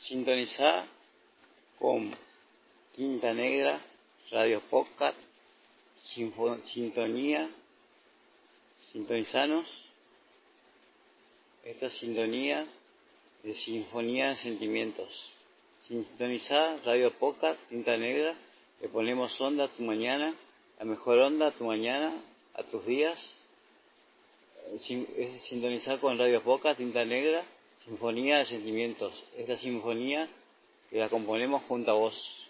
Sintoniza con Quinta Negra, Radio Podcast, Sintonía, sintonizanos, esta sintonía de Sinfonía de Sentimientos. Sintoniza Radio Podcast, Tinta Negra, le ponemos onda a tu mañana, la mejor onda a tu mañana, a tus días. Sintonizar con Radio Podcast, Tinta Negra, Sinfonía de Sentimientos. Esta sinfonía que la componemos junto a vos.